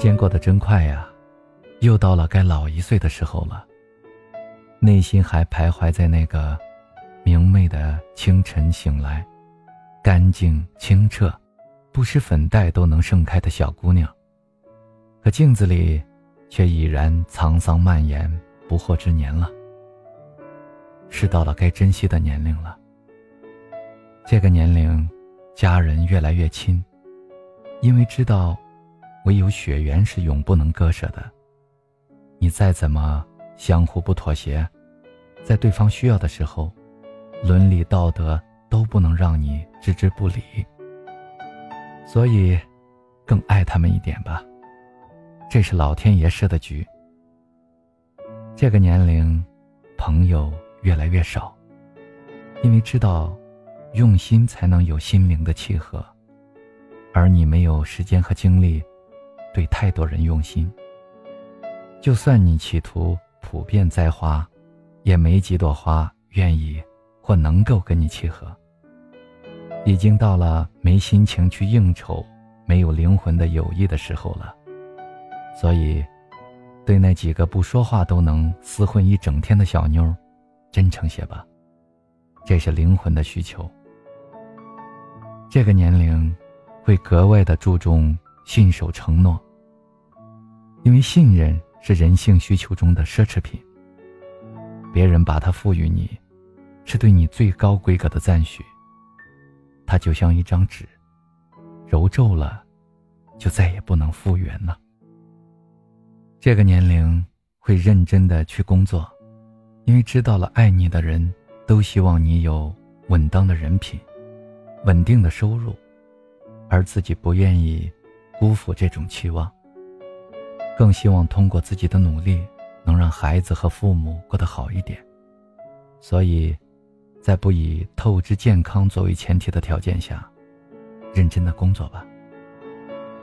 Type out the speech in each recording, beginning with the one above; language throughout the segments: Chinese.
时间过得真快呀，又到了该老一岁的时候了。内心还徘徊在那个明媚的清晨醒来，干净清澈，不施粉黛都能盛开的小姑娘。可镜子里，却已然沧桑蔓延，不惑之年了。是到了该珍惜的年龄了。这个年龄，家人越来越亲，因为知道。唯有血缘是永不能割舍的。你再怎么相互不妥协，在对方需要的时候，伦理道德都不能让你置之不理。所以，更爱他们一点吧。这是老天爷设的局。这个年龄，朋友越来越少，因为知道，用心才能有心灵的契合，而你没有时间和精力。对太多人用心，就算你企图普遍栽花，也没几朵花愿意或能够跟你契合。已经到了没心情去应酬、没有灵魂的友谊的时候了。所以，对那几个不说话都能厮混一整天的小妞，真诚些吧。这是灵魂的需求。这个年龄，会格外的注重。信守承诺，因为信任是人性需求中的奢侈品。别人把它赋予你，是对你最高规格的赞许。它就像一张纸，揉皱了，就再也不能复原了。这个年龄会认真的去工作，因为知道了爱你的人都希望你有稳当的人品、稳定的收入，而自己不愿意。辜负这种期望，更希望通过自己的努力，能让孩子和父母过得好一点。所以，在不以透支健康作为前提的条件下，认真的工作吧。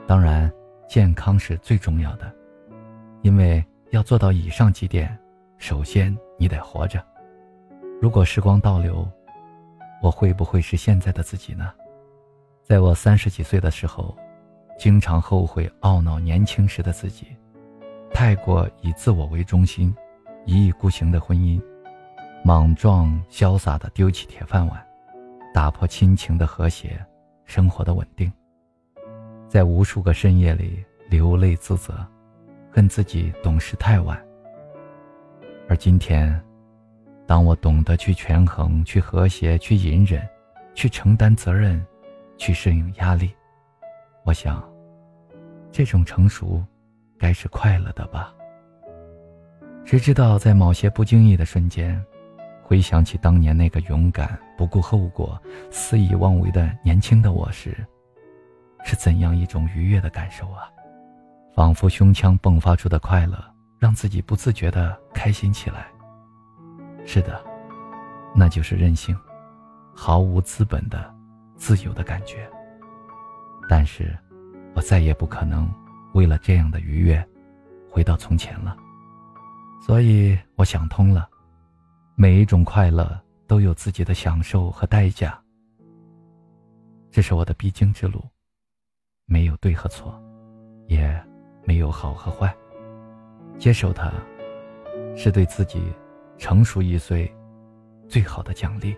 当然，健康是最重要的，因为要做到以上几点，首先你得活着。如果时光倒流，我会不会是现在的自己呢？在我三十几岁的时候。经常后悔懊恼年轻时的自己，太过以自我为中心，一意孤行的婚姻，莽撞潇洒的丢弃铁饭碗，打破亲情的和谐，生活的稳定。在无数个深夜里流泪自责，恨自己懂事太晚。而今天，当我懂得去权衡、去和谐、去隐忍、去承担责任、去适应压力。我想，这种成熟，该是快乐的吧。谁知道在某些不经意的瞬间，回想起当年那个勇敢、不顾后果、肆意妄为的年轻的我时，是怎样一种愉悦的感受啊！仿佛胸腔迸发出的快乐，让自己不自觉的开心起来。是的，那就是任性，毫无资本的自由的感觉。但是，我再也不可能为了这样的愉悦，回到从前了。所以我想通了，每一种快乐都有自己的享受和代价。这是我的必经之路，没有对和错，也没有好和坏。接受它，是对自己成熟一岁最好的奖励。